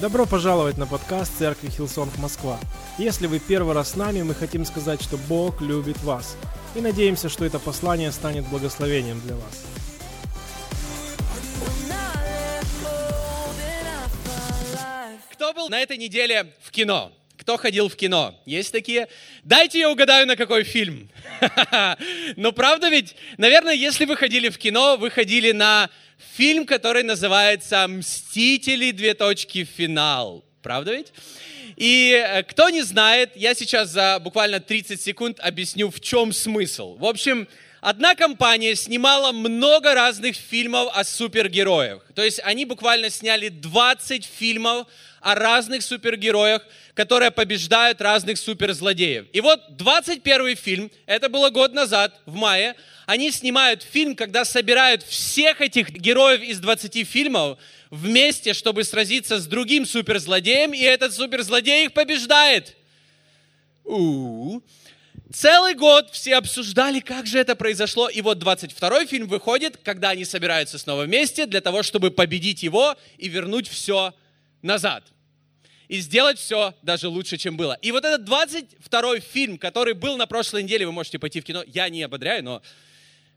Добро пожаловать на подкаст Церкви Hillsong Москва. Если вы первый раз с нами, мы хотим сказать, что Бог любит вас. И надеемся, что это послание станет благословением для вас. Кто был на этой неделе в кино? Кто ходил в кино? Есть такие? Дайте я угадаю, на какой фильм. Но правда ведь, наверное, если вы ходили в кино, вы ходили на фильм, который называется «Мстители. Две точки. Финал». Правда ведь? И э, кто не знает, я сейчас за буквально 30 секунд объясню, в чем смысл. В общем, одна компания снимала много разных фильмов о супергероях. То есть они буквально сняли 20 фильмов о разных супергероях, которые побеждают разных суперзлодеев. И вот 21 фильм, это было год назад, в мае, они снимают фильм, когда собирают всех этих героев из 20 фильмов вместе, чтобы сразиться с другим суперзлодеем, и этот суперзлодей их побеждает. У-у-у. Целый год все обсуждали, как же это произошло. И вот 22 фильм выходит, когда они собираются снова вместе для того, чтобы победить его и вернуть все назад. И сделать все даже лучше, чем было. И вот этот 22 фильм, который был на прошлой неделе, вы можете пойти в кино, я не ободряю, но,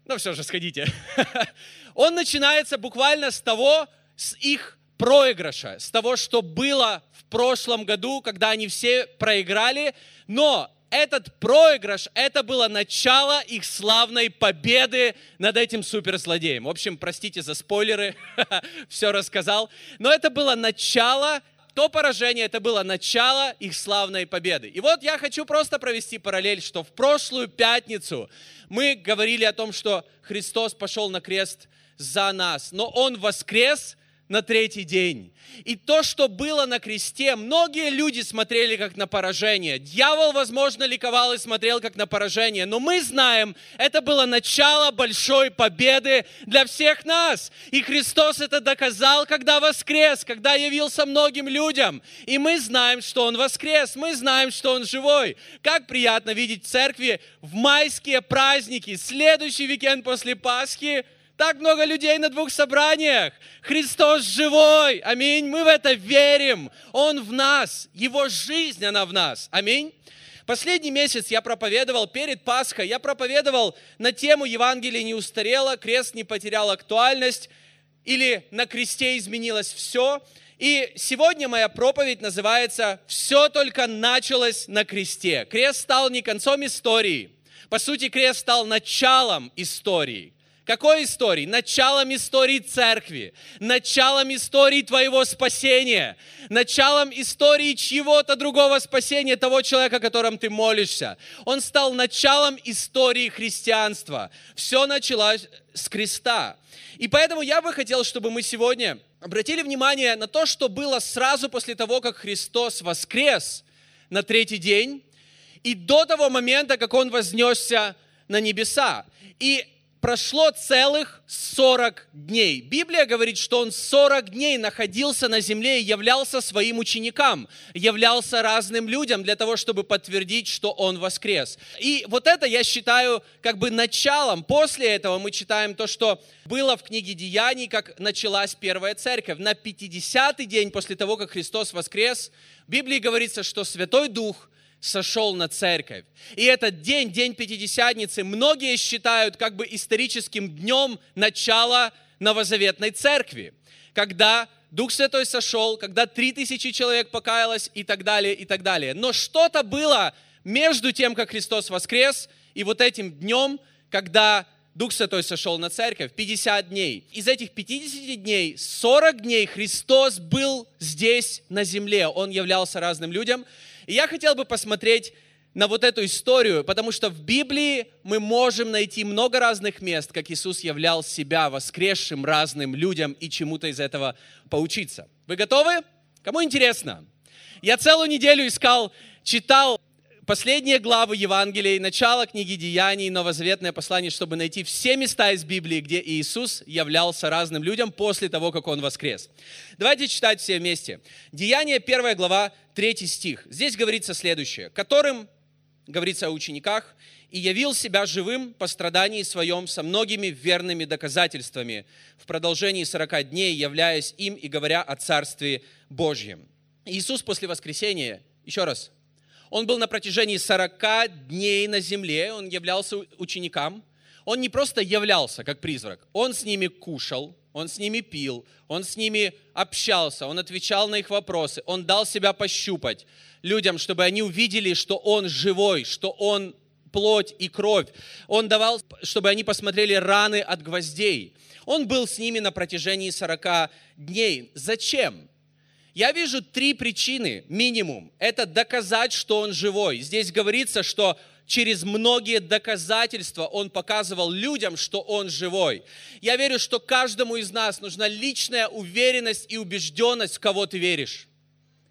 но все же сходите. Он начинается буквально с того, с их проигрыша, с того, что было в прошлом году, когда они все проиграли, но этот проигрыш, это было начало их славной победы над этим суперзлодеем. В общем, простите за спойлеры, все рассказал. Но это было начало, то поражение, это было начало их славной победы. И вот я хочу просто провести параллель, что в прошлую пятницу мы говорили о том, что Христос пошел на крест за нас, но Он воскрес – на третий день. И то, что было на кресте, многие люди смотрели как на поражение. Дьявол, возможно, ликовал и смотрел как на поражение. Но мы знаем, это было начало большой победы для всех нас. И Христос это доказал, когда воскрес, когда явился многим людям. И мы знаем, что Он воскрес, мы знаем, что Он живой. Как приятно видеть в церкви в майские праздники, следующий уикенд после Пасхи – так много людей на двух собраниях. Христос живой. Аминь. Мы в это верим. Он в нас. Его жизнь, она в нас. Аминь. Последний месяц я проповедовал перед Пасхой, я проповедовал на тему Евангелия не устарело, крест не потерял актуальность, или на кресте изменилось все. И сегодня моя проповедь называется «Все только началось на кресте». Крест стал не концом истории. По сути, крест стал началом истории. Какой истории? Началом истории церкви, началом истории твоего спасения, началом истории чьего-то другого спасения, того человека, о ты молишься. Он стал началом истории христианства. Все началось с креста. И поэтому я бы хотел, чтобы мы сегодня обратили внимание на то, что было сразу после того, как Христос воскрес на третий день, и до того момента, как Он вознесся на небеса. И прошло целых 40 дней. Библия говорит, что он 40 дней находился на земле и являлся своим ученикам, являлся разным людям для того, чтобы подтвердить, что он воскрес. И вот это я считаю как бы началом. После этого мы читаем то, что было в книге Деяний, как началась первая церковь. На 50-й день после того, как Христос воскрес, в Библии говорится, что Святой Дух – сошел на церковь. И этот день, день Пятидесятницы, многие считают как бы историческим днем начала новозаветной церкви, когда Дух Святой сошел, когда три тысячи человек покаялось и так далее, и так далее. Но что-то было между тем, как Христос воскрес, и вот этим днем, когда Дух Святой сошел на церковь, 50 дней. Из этих 50 дней, 40 дней Христос был здесь, на земле. Он являлся разным людям. И я хотел бы посмотреть на вот эту историю, потому что в Библии мы можем найти много разных мест, как Иисус являл себя воскресшим разным людям и чему-то из этого поучиться. Вы готовы? Кому интересно? Я целую неделю искал, читал последние главы Евангелия, начало книги Деяний, Новозаветное послание, чтобы найти все места из Библии, где Иисус являлся разным людям после того, как Он воскрес. Давайте читать все вместе. Деяние, первая глава, третий стих. Здесь говорится следующее. «Которым говорится о учениках, и явил себя живым по страдании своем со многими верными доказательствами в продолжении 40 дней, являясь им и говоря о Царстве Божьем. Иисус после воскресения, еще раз, он был на протяжении 40 дней на земле, он являлся ученикам. Он не просто являлся как призрак, он с ними кушал, он с ними пил, он с ними общался, он отвечал на их вопросы, он дал себя пощупать людям, чтобы они увидели, что он живой, что он плоть и кровь. Он давал, чтобы они посмотрели раны от гвоздей. Он был с ними на протяжении 40 дней. Зачем? Я вижу три причины, минимум. Это доказать, что он живой. Здесь говорится, что через многие доказательства он показывал людям, что он живой. Я верю, что каждому из нас нужна личная уверенность и убежденность, в кого ты веришь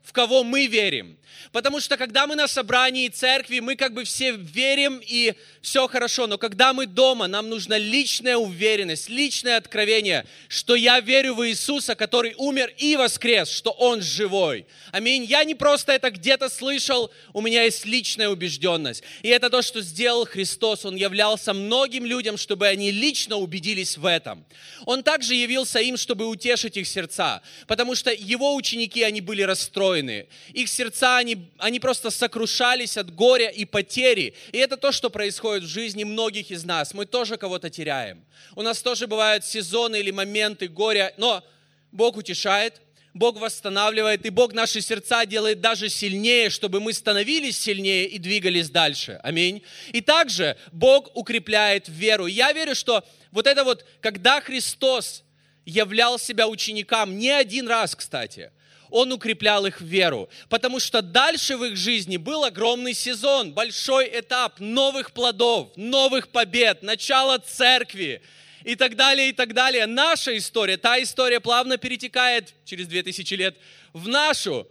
в кого мы верим. Потому что когда мы на собрании церкви, мы как бы все верим и все хорошо. Но когда мы дома, нам нужна личная уверенность, личное откровение, что я верю в Иисуса, который умер и воскрес, что Он живой. Аминь. Я не просто это где-то слышал, у меня есть личная убежденность. И это то, что сделал Христос. Он являлся многим людям, чтобы они лично убедились в этом. Он также явился им, чтобы утешить их сердца. Потому что Его ученики, они были расстроены. Их сердца, они, они просто сокрушались от горя и потери. И это то, что происходит в жизни многих из нас. Мы тоже кого-то теряем. У нас тоже бывают сезоны или моменты горя, но Бог утешает, Бог восстанавливает, и Бог наши сердца делает даже сильнее, чтобы мы становились сильнее и двигались дальше. Аминь. И также Бог укрепляет веру. Я верю, что вот это вот, когда Христос являл себя ученикам, не один раз, кстати, он укреплял их веру. Потому что дальше в их жизни был огромный сезон, большой этап новых плодов, новых побед, начало церкви и так далее, и так далее. Наша история, та история плавно перетекает через 2000 лет в нашу.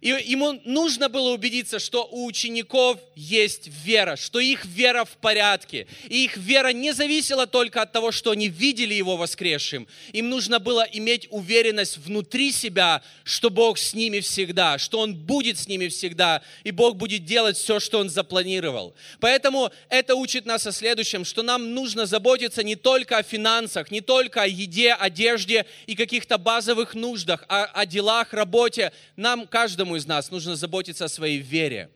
И ему нужно было убедиться, что у учеников есть вера, что их вера в порядке. И их вера не зависела только от того, что они видели его воскресшим. Им нужно было иметь уверенность внутри себя, что Бог с ними всегда, что Он будет с ними всегда, и Бог будет делать все, что Он запланировал. Поэтому это учит нас о следующем, что нам нужно заботиться не только о финансах, не только о еде, одежде и каких-то базовых нуждах, а о делах, работе. Нам каждому из нас нужно заботиться о своей вере.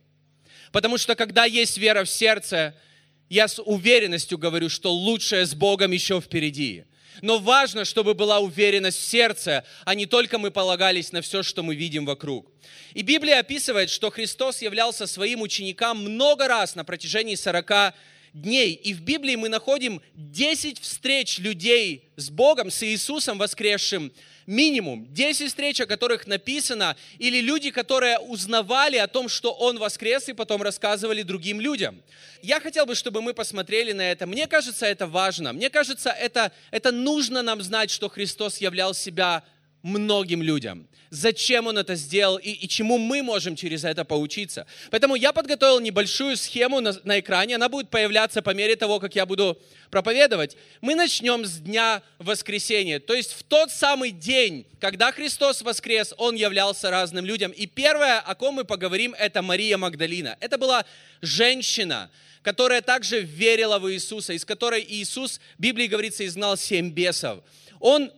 Потому что когда есть вера в сердце, я с уверенностью говорю, что лучшее с Богом еще впереди. Но важно, чтобы была уверенность в сердце, а не только мы полагались на все, что мы видим вокруг. И Библия описывает, что Христос являлся своим ученикам много раз на протяжении 40 дней. И в Библии мы находим 10 встреч людей с Богом, с Иисусом воскресшим, минимум 10 встреч, о которых написано, или люди, которые узнавали о том, что Он воскрес, и потом рассказывали другим людям. Я хотел бы, чтобы мы посмотрели на это. Мне кажется, это важно. Мне кажется, это, это нужно нам знать, что Христос являл себя многим людям. Зачем он это сделал и, и чему мы можем через это поучиться. Поэтому я подготовил небольшую схему на, на экране. Она будет появляться по мере того, как я буду проповедовать. Мы начнем с дня воскресения. То есть в тот самый день, когда Христос воскрес, Он являлся разным людям. И первое, о ком мы поговорим, это Мария Магдалина. Это была женщина, которая также верила в Иисуса, из которой Иисус, в Библии говорится, изгнал семь бесов. Он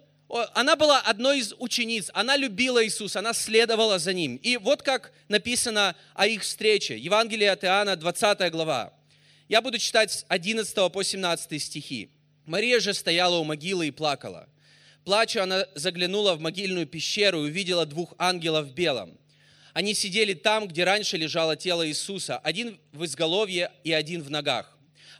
она была одной из учениц, она любила Иисуса, она следовала за Ним. И вот как написано о их встрече. Евангелие от Иоанна, 20 глава. Я буду читать с 11 по 17 стихи. Мария же стояла у могилы и плакала. Плача, она заглянула в могильную пещеру и увидела двух ангелов в белом. Они сидели там, где раньше лежало тело Иисуса, один в изголовье и один в ногах.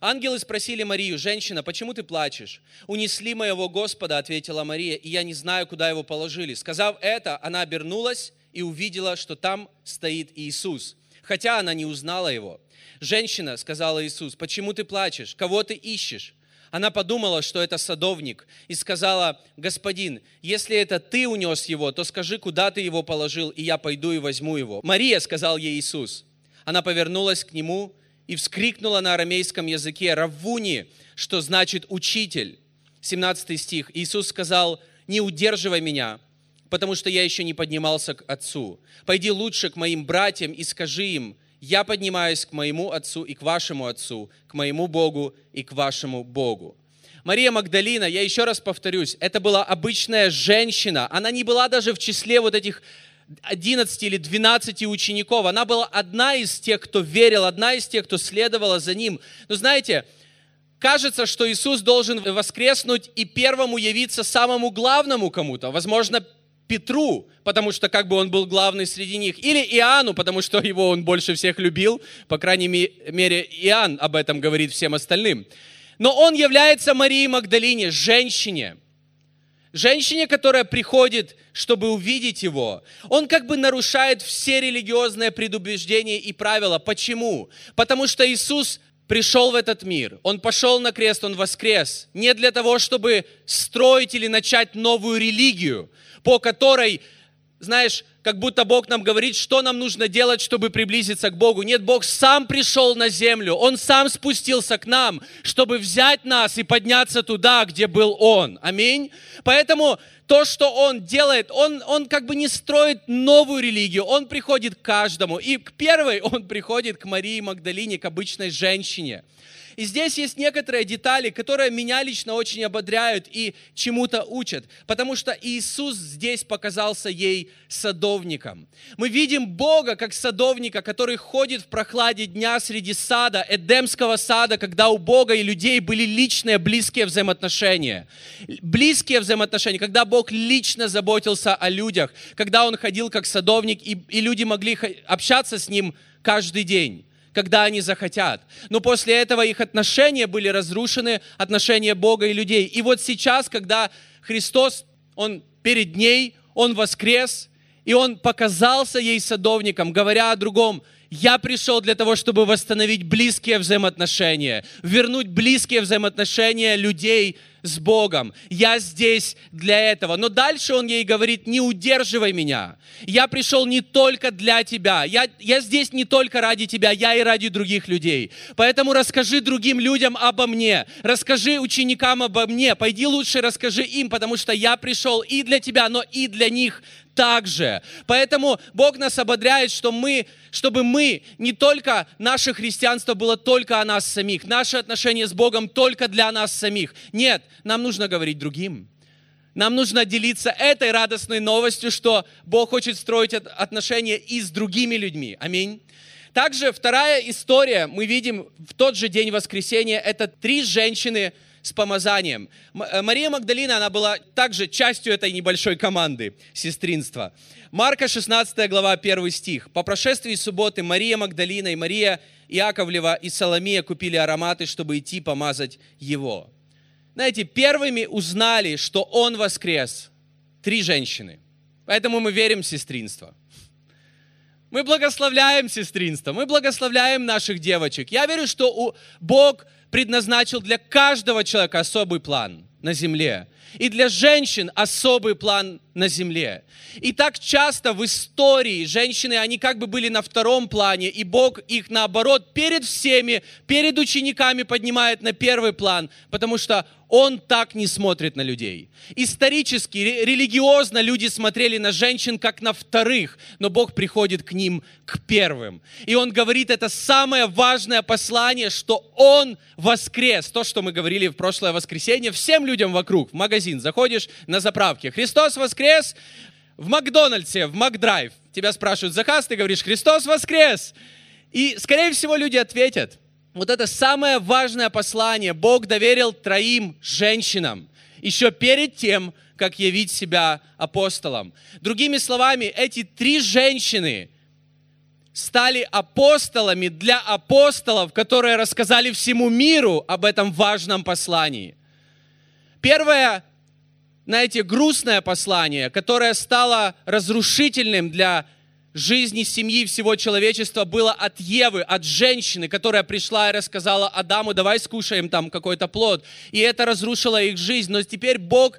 Ангелы спросили Марию, женщина, почему ты плачешь? Унесли моего Господа, ответила Мария, и я не знаю, куда его положили. Сказав это, она обернулась и увидела, что там стоит Иисус, хотя она не узнала его. Женщина, сказала Иисус, почему ты плачешь? Кого ты ищешь? Она подумала, что это садовник, и сказала, «Господин, если это ты унес его, то скажи, куда ты его положил, и я пойду и возьму его». «Мария», — сказал ей Иисус. Она повернулась к нему и вскрикнула на арамейском языке «Равуни», что значит «учитель». 17 стих. Иисус сказал, «Не удерживай меня, потому что я еще не поднимался к Отцу. Пойди лучше к моим братьям и скажи им, я поднимаюсь к моему Отцу и к вашему Отцу, к моему Богу и к вашему Богу. Мария Магдалина, я еще раз повторюсь, это была обычная женщина. Она не была даже в числе вот этих 11 или 12 учеников. Она была одна из тех, кто верил, одна из тех, кто следовала за ним. Но знаете, кажется, что Иисус должен воскреснуть и первому явиться самому главному кому-то. Возможно, Петру, потому что как бы он был главный среди них, или Иоанну, потому что его он больше всех любил, по крайней мере, Иоанн об этом говорит всем остальным. Но он является Марией Магдалине, женщине, женщине, которая приходит, чтобы увидеть его. Он как бы нарушает все религиозные предубеждения и правила. Почему? Потому что Иисус пришел в этот мир, Он пошел на крест, Он воскрес, не для того, чтобы строить или начать новую религию, по которой, знаешь, как будто Бог нам говорит, что нам нужно делать, чтобы приблизиться к Богу. Нет, Бог сам пришел на землю, Он сам спустился к нам, чтобы взять нас и подняться туда, где был Он. Аминь. Поэтому то, что Он делает, Он, он как бы не строит новую религию, Он приходит к каждому. И к первой Он приходит к Марии Магдалине, к обычной женщине. И здесь есть некоторые детали, которые меня лично очень ободряют и чему-то учат, потому что Иисус здесь показался ей садовником. Мы видим Бога как садовника, который ходит в прохладе дня среди сада, Эдемского сада, когда у Бога и людей были личные, близкие взаимоотношения. Близкие взаимоотношения, когда Бог лично заботился о людях, когда Он ходил как садовник, и, и люди могли общаться с Ним каждый день когда они захотят. Но после этого их отношения были разрушены, отношения Бога и людей. И вот сейчас, когда Христос, Он перед ней, Он воскрес, и Он показался ей садовником, говоря о другом, я пришел для того, чтобы восстановить близкие взаимоотношения, вернуть близкие взаимоотношения людей с Богом. Я здесь для этого. Но дальше он ей говорит, не удерживай меня. Я пришел не только для тебя. Я, я здесь не только ради тебя, я и ради других людей. Поэтому расскажи другим людям обо мне. Расскажи ученикам обо мне. Пойди лучше расскажи им, потому что я пришел и для тебя, но и для них также. Поэтому Бог нас ободряет, что мы, чтобы мы, не только наше христианство было только о нас самих, наши отношения с Богом только для нас самих. Нет, нам нужно говорить другим. Нам нужно делиться этой радостной новостью, что Бог хочет строить отношения и с другими людьми. Аминь. Также вторая история, мы видим в тот же день воскресения, это три женщины, с помазанием. Э, Мария Магдалина, она была также частью этой небольшой команды сестринства. Марка 16 глава 1 стих. «По прошествии субботы Мария Магдалина и Мария Иаковлева и Соломия купили ароматы, чтобы идти помазать его». Знаете, первыми узнали, что он воскрес. Три женщины. Поэтому мы верим в сестринство. Мы благословляем сестринство, мы благословляем наших девочек. Я верю, что у Бог предназначил для каждого человека особый план на земле. И для женщин особый план на земле. И так часто в истории женщины, они как бы были на втором плане, и Бог их наоборот перед всеми, перед учениками поднимает на первый план, потому что Он так не смотрит на людей. Исторически, религиозно люди смотрели на женщин как на вторых, но Бог приходит к ним к первым. И Он говорит, это самое важное послание, что Он воскрес. То, что мы говорили в прошлое воскресенье, всем людям вокруг, в магазин заходишь на заправке. Христос воскрес в Макдональдсе, в Макдрайв. Тебя спрашивают заказ, ты говоришь, Христос воскрес. И, скорее всего, люди ответят, вот это самое важное послание Бог доверил троим женщинам, еще перед тем, как явить себя апостолом. Другими словами, эти три женщины стали апостолами для апостолов, которые рассказали всему миру об этом важном послании. Первое знаете, грустное послание, которое стало разрушительным для жизни семьи всего человечества, было от Евы, от женщины, которая пришла и рассказала Адаму, давай скушаем там какой-то плод. И это разрушило их жизнь. Но теперь Бог,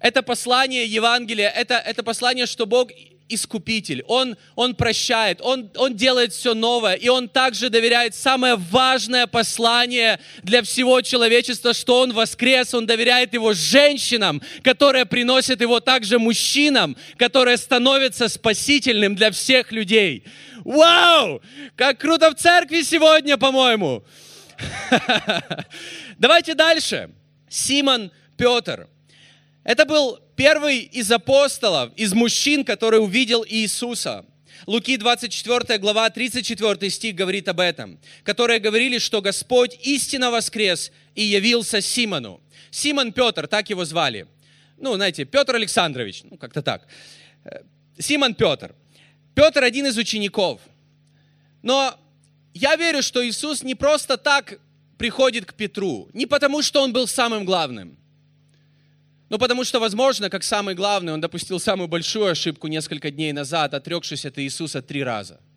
это послание Евангелия, это, это послание, что Бог искупитель, Он, он прощает, он, он делает все новое, и Он также доверяет самое важное послание для всего человечества, что Он воскрес, Он доверяет его женщинам, которые приносят его также мужчинам, которые становятся спасительным для всех людей. Вау! Как круто в церкви сегодня, по-моему. Давайте дальше. Симон Петр. Это был первый из апостолов, из мужчин, который увидел Иисуса. Луки 24 глава 34 стих говорит об этом, которые говорили, что Господь истинно воскрес и явился Симону. Симон Петр, так его звали. Ну, знаете, Петр Александрович, ну, как-то так. Э, Симон Петр. Петр один из учеников. Но я верю, что Иисус не просто так приходит к Петру, не потому, что он был самым главным, но потому что, возможно, как самый главный, он допустил самую большую ошибку несколько дней назад, отрекшись от Иисуса три раза –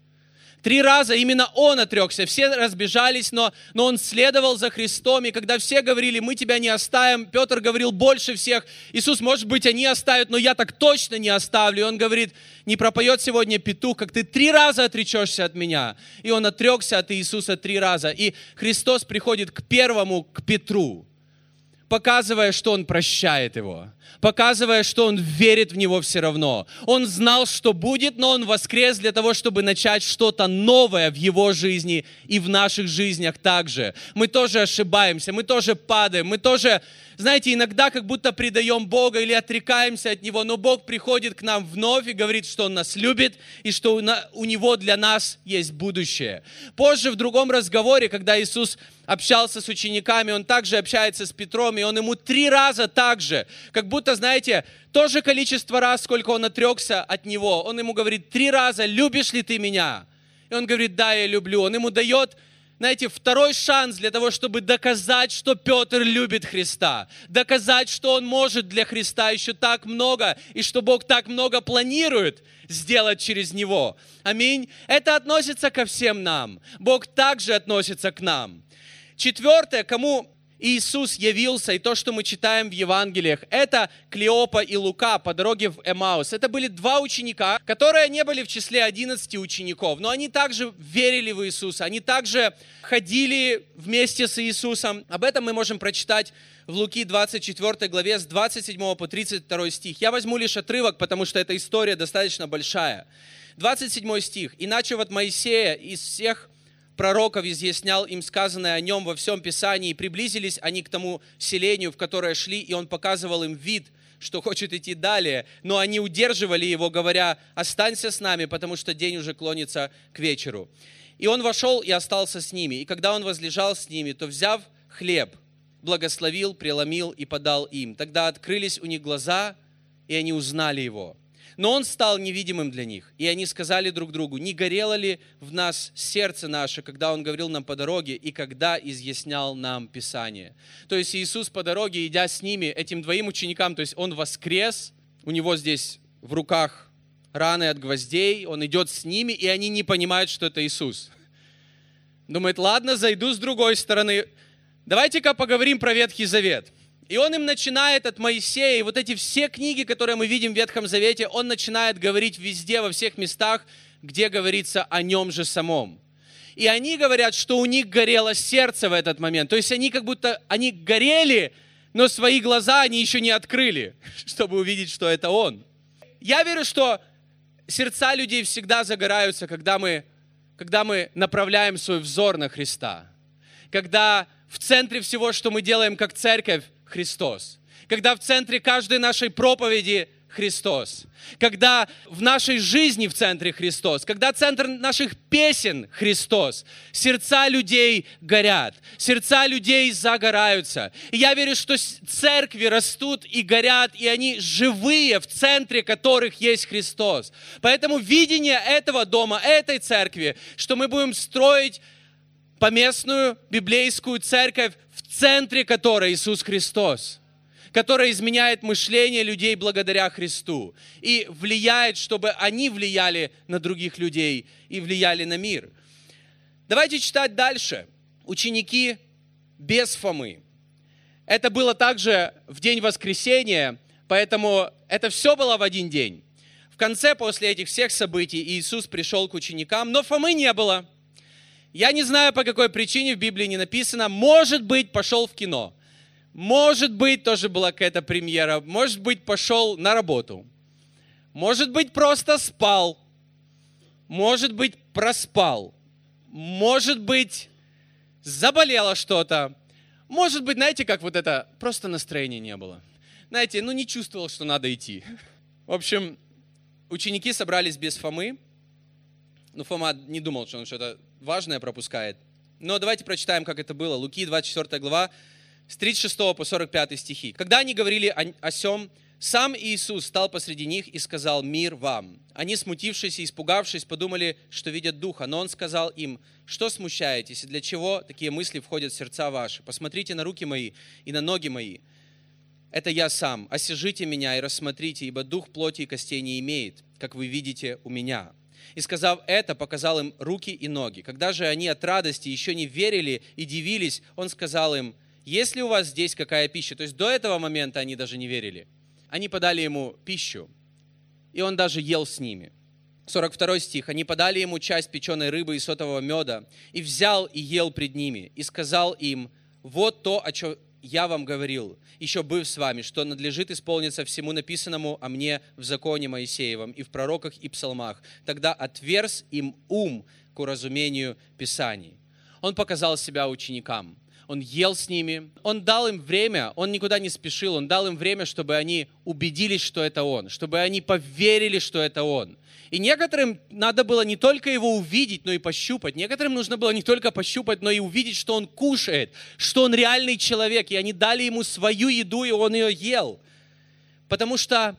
Три раза именно он отрекся. Все разбежались, но, но он следовал за Христом. И когда все говорили, мы тебя не оставим, Петр говорил больше всех. Иисус, может быть, они оставят, но я так точно не оставлю. И он говорит, не пропоет сегодня петух, как ты три раза отречешься от меня. И он отрекся от Иисуса три раза. И Христос приходит к первому, к Петру показывая, что он прощает его, показывая, что он верит в него все равно. Он знал, что будет, но он воскрес для того, чтобы начать что-то новое в его жизни и в наших жизнях также. Мы тоже ошибаемся, мы тоже падаем, мы тоже знаете, иногда как будто предаем Бога или отрекаемся от Него, но Бог приходит к нам вновь и говорит, что Он нас любит и что у Него для нас есть будущее. Позже в другом разговоре, когда Иисус общался с учениками, Он также общается с Петром, и Он ему три раза так же, как будто, знаете, то же количество раз, сколько Он отрекся от Него. Он ему говорит, три раза, любишь ли ты меня? И он говорит, да, я люблю. Он ему дает знаете, второй шанс для того, чтобы доказать, что Петр любит Христа, доказать, что он может для Христа еще так много, и что Бог так много планирует сделать через него. Аминь. Это относится ко всем нам. Бог также относится к нам. Четвертое, кому Иисус явился, и то, что мы читаем в Евангелиях, это Клеопа и Лука по дороге в Эмаус. Это были два ученика, которые не были в числе 11 учеников, но они также верили в Иисуса, они также ходили вместе с Иисусом. Об этом мы можем прочитать в Луки 24 главе с 27 по 32 стих. Я возьму лишь отрывок, потому что эта история достаточно большая. 27 стих. «Иначе вот Моисея из всех пророков изъяснял им сказанное о нем во всем Писании, и приблизились они к тому селению, в которое шли, и он показывал им вид, что хочет идти далее, но они удерживали его, говоря, останься с нами, потому что день уже клонится к вечеру. И он вошел и остался с ними, и когда он возлежал с ними, то, взяв хлеб, благословил, преломил и подал им. Тогда открылись у них глаза, и они узнали его – но он стал невидимым для них. И они сказали друг другу, не горело ли в нас сердце наше, когда он говорил нам по дороге и когда изъяснял нам Писание. То есть Иисус по дороге, идя с ними, этим двоим ученикам, то есть он воскрес, у него здесь в руках раны от гвоздей, он идет с ними, и они не понимают, что это Иисус. Думает, ладно, зайду с другой стороны. Давайте-ка поговорим про Ветхий Завет. И он им начинает от Моисея, и вот эти все книги, которые мы видим в Ветхом Завете, он начинает говорить везде, во всех местах, где говорится о нем же самом. И они говорят, что у них горело сердце в этот момент. То есть они как будто, они горели, но свои глаза они еще не открыли, чтобы увидеть, что это он. Я верю, что сердца людей всегда загораются, когда мы, когда мы направляем свой взор на Христа. Когда в центре всего, что мы делаем как церковь, Христос. Когда в центре каждой нашей проповеди Христос. Когда в нашей жизни в центре Христос. Когда центр наших песен Христос. Сердца людей горят. Сердца людей загораются. И я верю, что церкви растут и горят, и они живые, в центре которых есть Христос. Поэтому видение этого дома, этой церкви, что мы будем строить поместную библейскую церковь, центре которой Иисус Христос, которая изменяет мышление людей благодаря Христу и влияет, чтобы они влияли на других людей и влияли на мир. Давайте читать дальше. Ученики без Фомы. Это было также в день воскресения, поэтому это все было в один день. В конце, после этих всех событий, Иисус пришел к ученикам, но Фомы не было – я не знаю, по какой причине в Библии не написано. Может быть, пошел в кино. Может быть, тоже была какая-то премьера. Может быть, пошел на работу. Может быть, просто спал. может быть, проспал, может быть, заболело что-то, может быть, знаете, как вот это, просто настроения не было. Знаете, ну не чувствовал, что надо идти. В общем, ученики собрались без Фомы. Ну, Фома не думал, что он что-то важное пропускает. Но давайте прочитаем, как это было. Луки, 24 глава, с 36 по 45 стихи. Когда они говорили о, о сем, сам Иисус стал посреди них и сказал «Мир вам». Они, смутившись и испугавшись, подумали, что видят Духа. Но Он сказал им «Что смущаетесь и для чего такие мысли входят в сердца ваши? Посмотрите на руки мои и на ноги мои. Это я сам. Осижите меня и рассмотрите, ибо дух плоти и костей не имеет, как вы видите у меня». И сказав это, показал им руки и ноги. Когда же они от радости еще не верили и дивились, он сказал им, есть ли у вас здесь какая пища? То есть до этого момента они даже не верили. Они подали ему пищу, и он даже ел с ними. 42 стих. Они подали ему часть печеной рыбы и сотового меда, и взял и ел пред ними, и сказал им, вот то, о чем я вам говорил, еще быв с вами, что надлежит исполниться всему написанному о мне в законе Моисеевом и в пророках и псалмах. Тогда отверз им ум к уразумению Писаний. Он показал себя ученикам. Он ел с ними, он дал им время, он никуда не спешил, он дал им время, чтобы они убедились, что это он, чтобы они поверили, что это он. И некоторым надо было не только его увидеть, но и пощупать. Некоторым нужно было не только пощупать, но и увидеть, что он кушает, что он реальный человек. И они дали ему свою еду, и он ее ел. Потому что,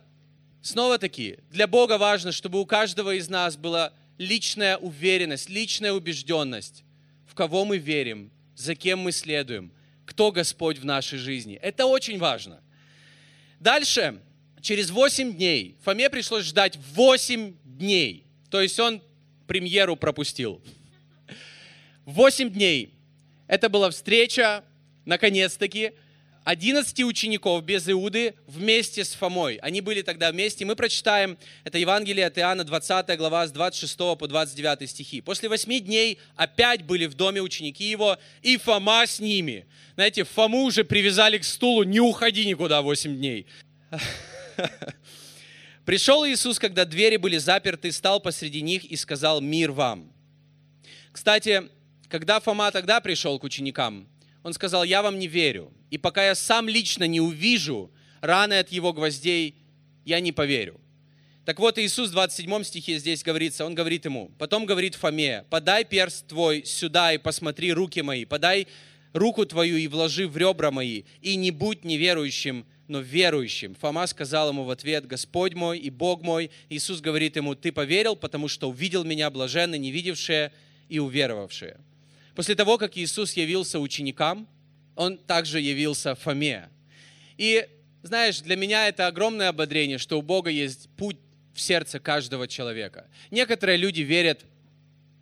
снова-таки, для Бога важно, чтобы у каждого из нас была личная уверенность, личная убежденность, в кого мы верим, за кем мы следуем, кто Господь в нашей жизни. Это очень важно. Дальше, через 8 дней, Фоме пришлось ждать 8 дней. То есть он премьеру пропустил. 8 дней. Это была встреча, наконец-таки, 11 учеников без Иуды вместе с Фомой. Они были тогда вместе. Мы прочитаем, это Евангелие от Иоанна, 20 глава, с 26 по 29 стихи. После 8 дней опять были в доме ученики его, и Фома с ними. Знаете, Фому уже привязали к стулу, не уходи никуда 8 дней. Пришел Иисус, когда двери были заперты, стал посреди них и сказал «Мир вам». Кстати, когда Фома тогда пришел к ученикам, он сказал, я вам не верю. И пока я сам лично не увижу раны от его гвоздей, я не поверю. Так вот, Иисус в 27 стихе здесь говорится, он говорит ему, потом говорит Фоме, подай перст твой сюда и посмотри руки мои, подай руку твою и вложи в ребра мои, и не будь неверующим, но верующим. Фома сказал ему в ответ, Господь мой и Бог мой. Иисус говорит ему, ты поверил, потому что увидел меня блаженны, не видевшие и уверовавшие. После того, как Иисус явился ученикам, Он также явился Фоме. И, знаешь, для меня это огромное ободрение, что у Бога есть путь в сердце каждого человека. Некоторые люди верят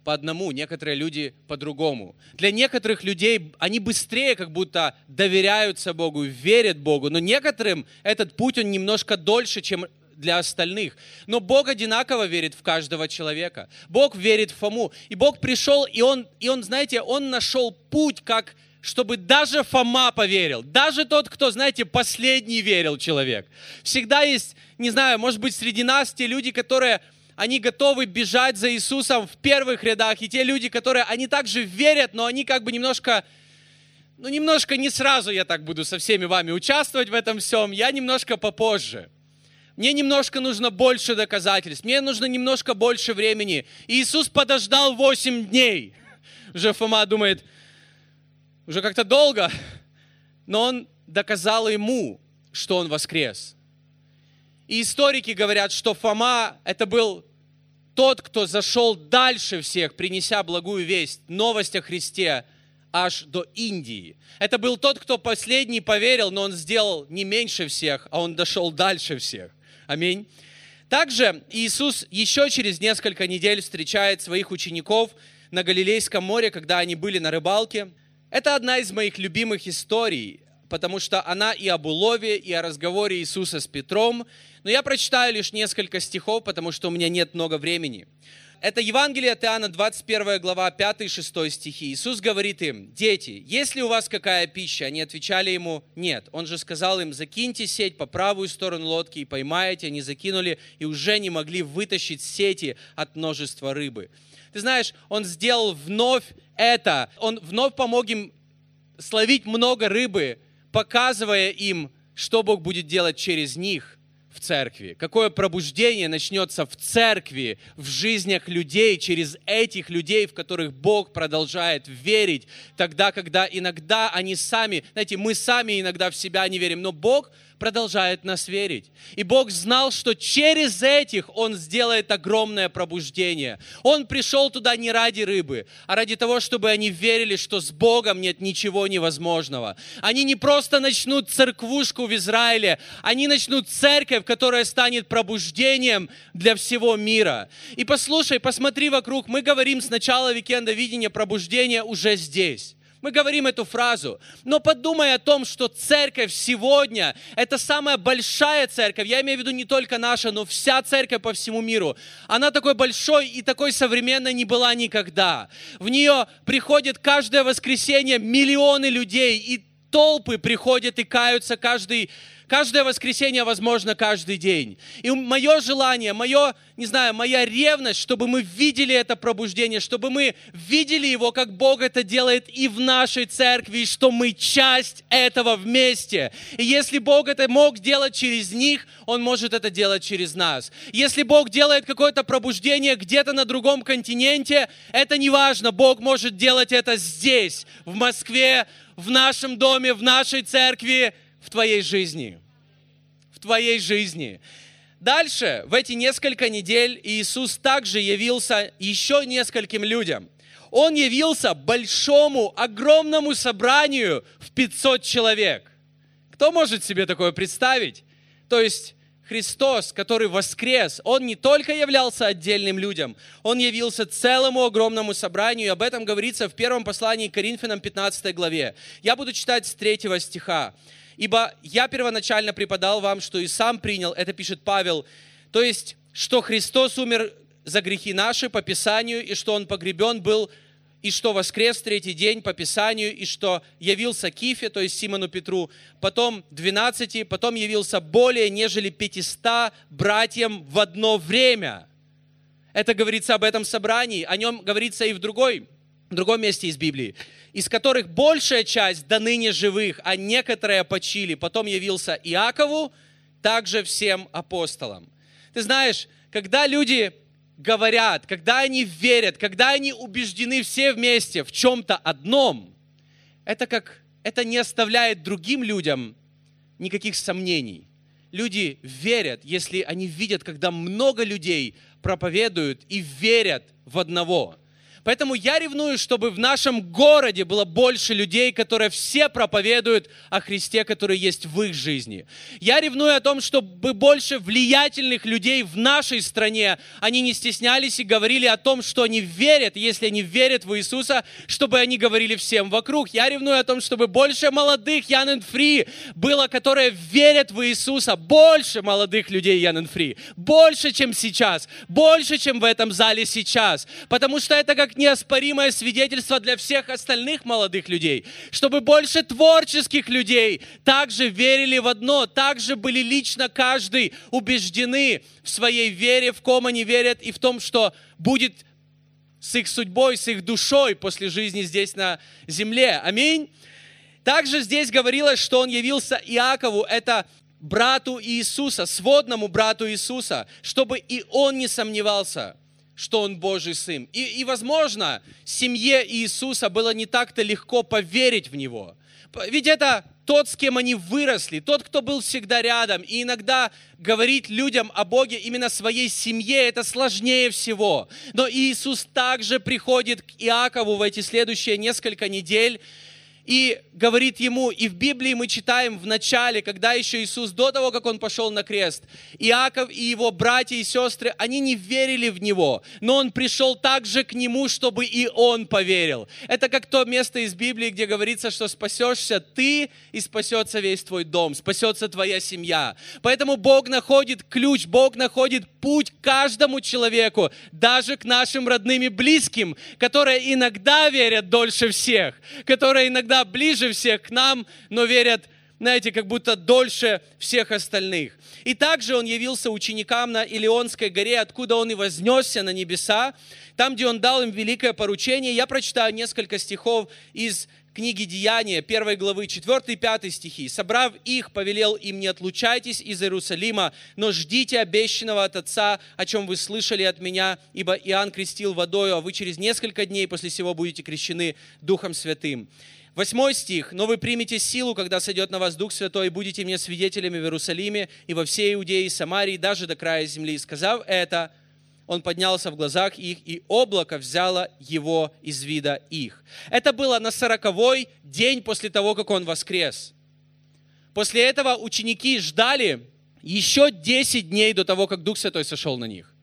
по одному, некоторые люди по-другому. Для некоторых людей они быстрее как будто доверяются Богу, верят Богу, но некоторым этот путь, он немножко дольше, чем для остальных. Но Бог одинаково верит в каждого человека. Бог верит в Фому. И Бог пришел, и он, и он знаете, Он нашел путь, как чтобы даже Фома поверил. Даже тот, кто, знаете, последний верил человек. Всегда есть, не знаю, может быть, среди нас те люди, которые они готовы бежать за Иисусом в первых рядах, и те люди, которые, они также верят, но они как бы немножко, ну, немножко не сразу я так буду со всеми вами участвовать в этом всем, я немножко попозже. Мне немножко нужно больше доказательств, мне нужно немножко больше времени. И Иисус подождал 8 дней. Уже Фома думает, уже как-то долго, но он доказал ему, что он воскрес. И историки говорят, что Фома это был тот, кто зашел дальше всех, принеся благую весть, новость о Христе, аж до Индии. Это был тот, кто последний поверил, но он сделал не меньше всех, а он дошел дальше всех. Аминь. Также Иисус еще через несколько недель встречает своих учеников на Галилейском море, когда они были на рыбалке. Это одна из моих любимых историй, потому что она и об улове, и о разговоре Иисуса с Петром. Но я прочитаю лишь несколько стихов, потому что у меня нет много времени. Это Евангелие от Иоанна, 21 глава, 5-6 стихи. Иисус говорит им, дети, есть ли у вас какая пища? Они отвечали ему, нет. Он же сказал им, закиньте сеть по правую сторону лодки и поймаете. Они закинули и уже не могли вытащить сети от множества рыбы. Ты знаешь, он сделал вновь это. Он вновь помог им словить много рыбы, показывая им, что Бог будет делать через них в церкви, какое пробуждение начнется в церкви, в жизнях людей, через этих людей, в которых Бог продолжает верить, тогда, когда иногда они сами, знаете, мы сами иногда в себя не верим, но Бог продолжает нас верить. И Бог знал, что через этих Он сделает огромное пробуждение. Он пришел туда не ради рыбы, а ради того, чтобы они верили, что с Богом нет ничего невозможного. Они не просто начнут церквушку в Израиле, они начнут церковь, которая станет пробуждением для всего мира. И послушай, посмотри вокруг, мы говорим с начала викенда видения пробуждения уже здесь. Мы говорим эту фразу. Но подумай о том, что церковь сегодня – это самая большая церковь. Я имею в виду не только наша, но вся церковь по всему миру. Она такой большой и такой современной не была никогда. В нее приходит каждое воскресенье миллионы людей, и толпы приходят и каются каждый Каждое воскресенье возможно каждый день. И мое желание, мое, не знаю, моя ревность, чтобы мы видели это пробуждение, чтобы мы видели его, как Бог это делает и в нашей церкви, и что мы часть этого вместе. И если Бог это мог делать через них, Он может это делать через нас. Если Бог делает какое-то пробуждение где-то на другом континенте, это не важно. Бог может делать это здесь, в Москве, в нашем доме, в нашей церкви, в твоей жизни. Твоей жизни. Дальше, в эти несколько недель Иисус также явился еще нескольким людям. Он явился большому, огромному собранию в 500 человек. Кто может себе такое представить? То есть Христос, который воскрес, Он не только являлся отдельным людям, Он явился целому огромному собранию, и об этом говорится в первом послании к Коринфянам 15 главе. Я буду читать с третьего стиха. Ибо я первоначально преподал вам, что и сам принял, это пишет Павел, то есть, что Христос умер за грехи наши по Писанию, и что Он погребен был, и что воскрес третий день по Писанию, и что явился Кифе, то есть Симону Петру, потом двенадцати, потом явился более, нежели пятиста братьям в одно время. Это говорится об этом собрании, о нем говорится и в другой, в другом месте из Библии из которых большая часть до ныне живых, а некоторые почили. Потом явился Иакову, также всем апостолам. Ты знаешь, когда люди говорят, когда они верят, когда они убеждены все вместе в чем-то одном, это как это не оставляет другим людям никаких сомнений. Люди верят, если они видят, когда много людей проповедуют и верят в одного – Поэтому я ревную, чтобы в нашем городе было больше людей, которые все проповедуют о Христе, который есть в их жизни. Я ревную о том, чтобы больше влиятельных людей в нашей стране, они не стеснялись и говорили о том, что они верят, если они верят в Иисуса, чтобы они говорили всем вокруг. Я ревную о том, чтобы больше молодых Ян Free было, которые верят в Иисуса. Больше молодых людей Ян Free. Больше, чем сейчас. Больше, чем в этом зале сейчас. Потому что это как неоспоримое свидетельство для всех остальных молодых людей, чтобы больше творческих людей также верили в одно, также были лично каждый убеждены в своей вере, в ком они верят и в том, что будет с их судьбой, с их душой после жизни здесь на земле. Аминь. Также здесь говорилось, что он явился Иакову, это брату Иисуса, сводному брату Иисуса, чтобы и он не сомневался – что Он Божий Сын. И, и, возможно, семье Иисуса было не так-то легко поверить в Него. Ведь это тот, с кем они выросли, тот, кто был всегда рядом. И иногда говорить людям о Боге именно своей семье, это сложнее всего. Но Иисус также приходит к Иакову в эти следующие несколько недель и говорит ему, и в Библии мы читаем в начале, когда еще Иисус, до того, как Он пошел на крест, Иаков и его братья и сестры, они не верили в Него, но Он пришел также к Нему, чтобы и Он поверил. Это как то место из Библии, где говорится, что спасешься ты и спасется весь твой дом, спасется твоя семья. Поэтому Бог находит ключ, Бог находит путь каждому человеку, даже к нашим родным и близким, которые иногда верят дольше всех, которые иногда ближе всех к нам, но верят знаете, как будто дольше всех остальных. И также он явился ученикам на Илионской горе, откуда он и вознесся на небеса, там, где он дал им великое поручение. Я прочитаю несколько стихов из книги Деяния, 1 главы, 4 и 5 стихи. «Собрав их, повелел им, не отлучайтесь из Иерусалима, но ждите обещанного от Отца, о чем вы слышали от меня, ибо Иоанн крестил водою, а вы через несколько дней после сего будете крещены Духом Святым». Восьмой стих. «Но вы примете силу, когда сойдет на вас Дух Святой, и будете мне свидетелями в Иерусалиме и во всей Иудее и Самарии, даже до края земли». Сказав это, он поднялся в глазах их, и облако взяло его из вида их. Это было на сороковой день после того, как он воскрес. После этого ученики ждали еще 10 дней до того, как Дух Святой сошел на них.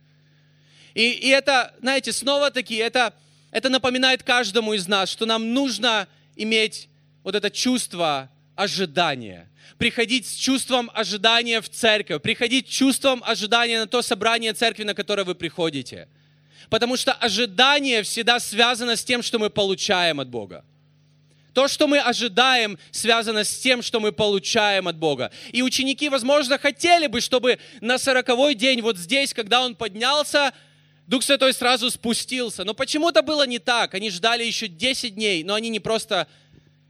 И, и это, знаете, снова-таки, это, это напоминает каждому из нас, что нам нужно иметь вот это чувство ожидания. Приходить с чувством ожидания в церковь, приходить с чувством ожидания на то собрание церкви, на которое вы приходите. Потому что ожидание всегда связано с тем, что мы получаем от Бога. То, что мы ожидаем, связано с тем, что мы получаем от Бога. И ученики, возможно, хотели бы, чтобы на сороковой день, вот здесь, когда он поднялся, Дух Святой сразу спустился. Но почему-то было не так. Они ждали еще 10 дней, но они не просто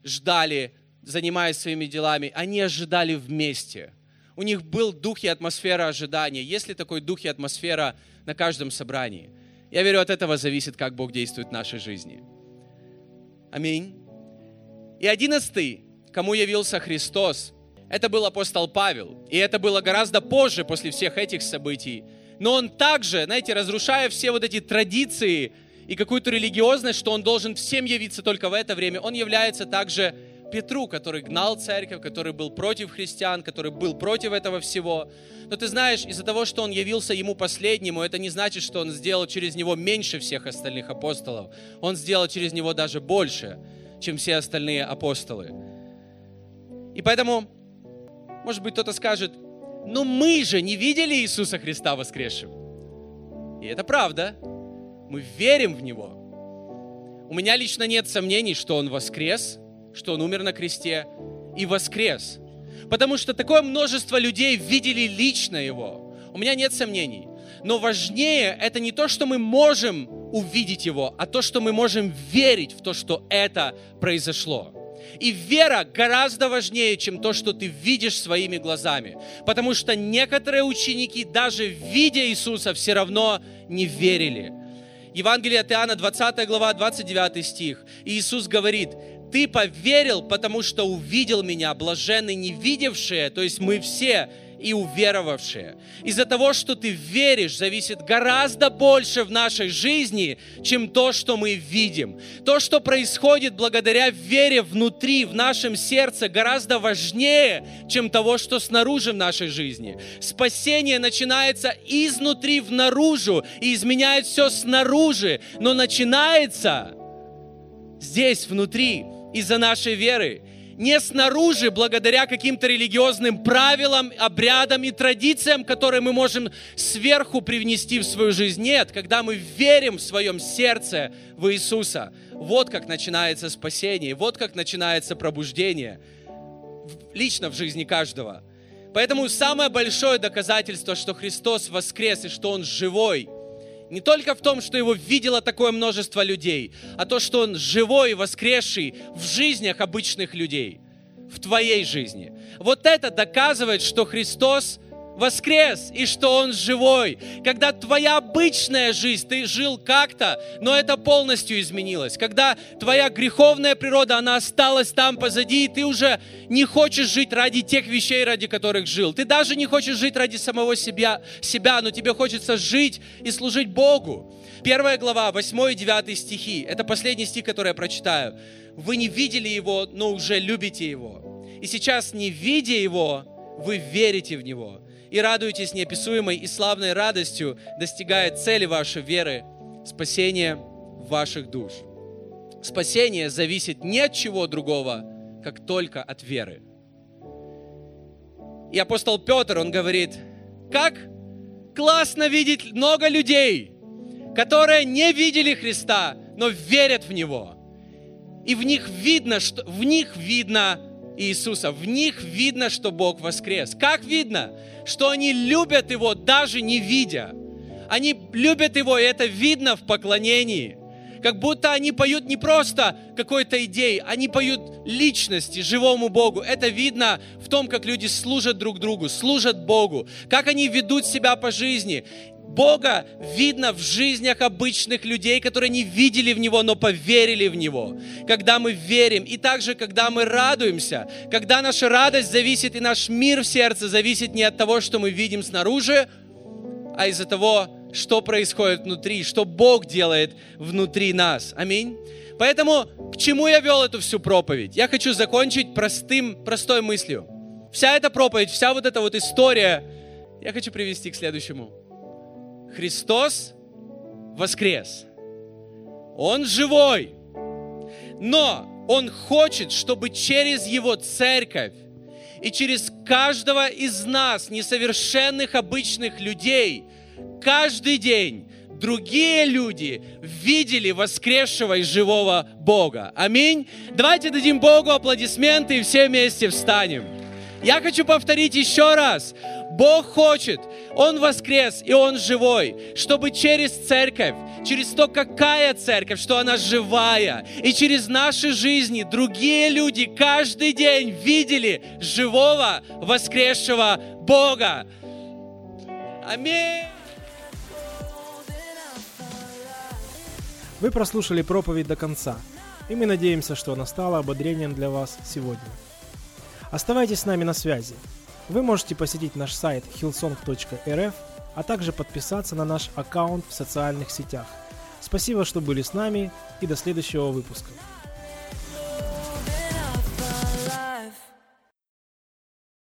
ждали занимаясь своими делами, они ожидали вместе. У них был дух и атмосфера ожидания. Есть ли такой дух и атмосфера на каждом собрании? Я верю, от этого зависит, как Бог действует в нашей жизни. Аминь. И одиннадцатый, кому явился Христос, это был апостол Павел. И это было гораздо позже, после всех этих событий. Но он также, знаете, разрушая все вот эти традиции и какую-то религиозность, что он должен всем явиться только в это время, он является также Петру, который гнал церковь, который был против христиан, который был против этого всего. Но ты знаешь, из-за того, что он явился ему последнему, это не значит, что он сделал через него меньше всех остальных апостолов. Он сделал через него даже больше, чем все остальные апостолы. И поэтому, может быть, кто-то скажет, ну мы же не видели Иисуса Христа воскресшим. И это правда. Мы верим в Него. У меня лично нет сомнений, что Он воскрес – что Он умер на кресте и воскрес. Потому что такое множество людей видели лично Его. У меня нет сомнений. Но важнее это не то, что мы можем увидеть Его, а то, что мы можем верить в то, что это произошло. И вера гораздо важнее, чем то, что ты видишь своими глазами. Потому что некоторые ученики, даже видя Иисуса, все равно не верили. Евангелие от Иоанна, 20 глава, 29 стих. И Иисус говорит, ты поверил, потому что увидел меня, блаженный не видевшие, то есть мы все, и уверовавшие. Из-за того, что ты веришь, зависит гораздо больше в нашей жизни, чем то, что мы видим. То, что происходит благодаря вере внутри, в нашем сердце, гораздо важнее, чем того, что снаружи в нашей жизни. Спасение начинается изнутри в наружу и изменяет все снаружи, но начинается здесь, внутри из-за нашей веры. Не снаружи, благодаря каким-то религиозным правилам, обрядам и традициям, которые мы можем сверху привнести в свою жизнь. Нет, когда мы верим в своем сердце в Иисуса. Вот как начинается спасение, вот как начинается пробуждение лично в жизни каждого. Поэтому самое большое доказательство, что Христос воскрес и что Он живой – не только в том, что его видело такое множество людей, а то, что он живой воскресший в жизнях обычных людей, в твоей жизни. Вот это доказывает, что Христос воскрес и что Он живой. Когда твоя обычная жизнь, ты жил как-то, но это полностью изменилось. Когда твоя греховная природа, она осталась там позади, и ты уже не хочешь жить ради тех вещей, ради которых жил. Ты даже не хочешь жить ради самого себя, себя но тебе хочется жить и служить Богу. Первая глава, 8 и 9 стихи. Это последний стих, который я прочитаю. Вы не видели его, но уже любите его. И сейчас, не видя его, вы верите в него и радуетесь неописуемой и славной радостью, достигая цели вашей веры, спасения ваших душ. Спасение зависит не от чего другого, как только от веры. И апостол Петр, он говорит, как классно видеть много людей, которые не видели Христа, но верят в Него. И в них видно, что в них видно Иисуса. В них видно, что Бог воскрес. Как видно? Что они любят Его, даже не видя. Они любят Его, и это видно в поклонении. Как будто они поют не просто какой-то идеей, они поют личности, живому Богу. Это видно в том, как люди служат друг другу, служат Богу, как они ведут себя по жизни. Бога видно в жизнях обычных людей, которые не видели в Него, но поверили в Него. Когда мы верим, и также, когда мы радуемся, когда наша радость зависит, и наш мир в сердце зависит не от того, что мы видим снаружи, а из-за того, что происходит внутри, что Бог делает внутри нас. Аминь. Поэтому к чему я вел эту всю проповедь? Я хочу закончить простым, простой мыслью. Вся эта проповедь, вся вот эта вот история, я хочу привести к следующему. Христос воскрес. Он живой. Но Он хочет, чтобы через Его церковь и через каждого из нас, несовершенных обычных людей, каждый день другие люди видели воскресшего и живого Бога. Аминь. Давайте дадим Богу аплодисменты и все вместе встанем. Я хочу повторить еще раз. Бог хочет, Он воскрес и Он живой, чтобы через церковь, через то, какая церковь, что она живая, и через наши жизни другие люди каждый день видели живого, воскресшего Бога. Аминь. Вы прослушали проповедь до конца, и мы надеемся, что она стала ободрением для вас сегодня. Оставайтесь с нами на связи. Вы можете посетить наш сайт hillsong.rf, а также подписаться на наш аккаунт в социальных сетях. Спасибо, что были с нами и до следующего выпуска.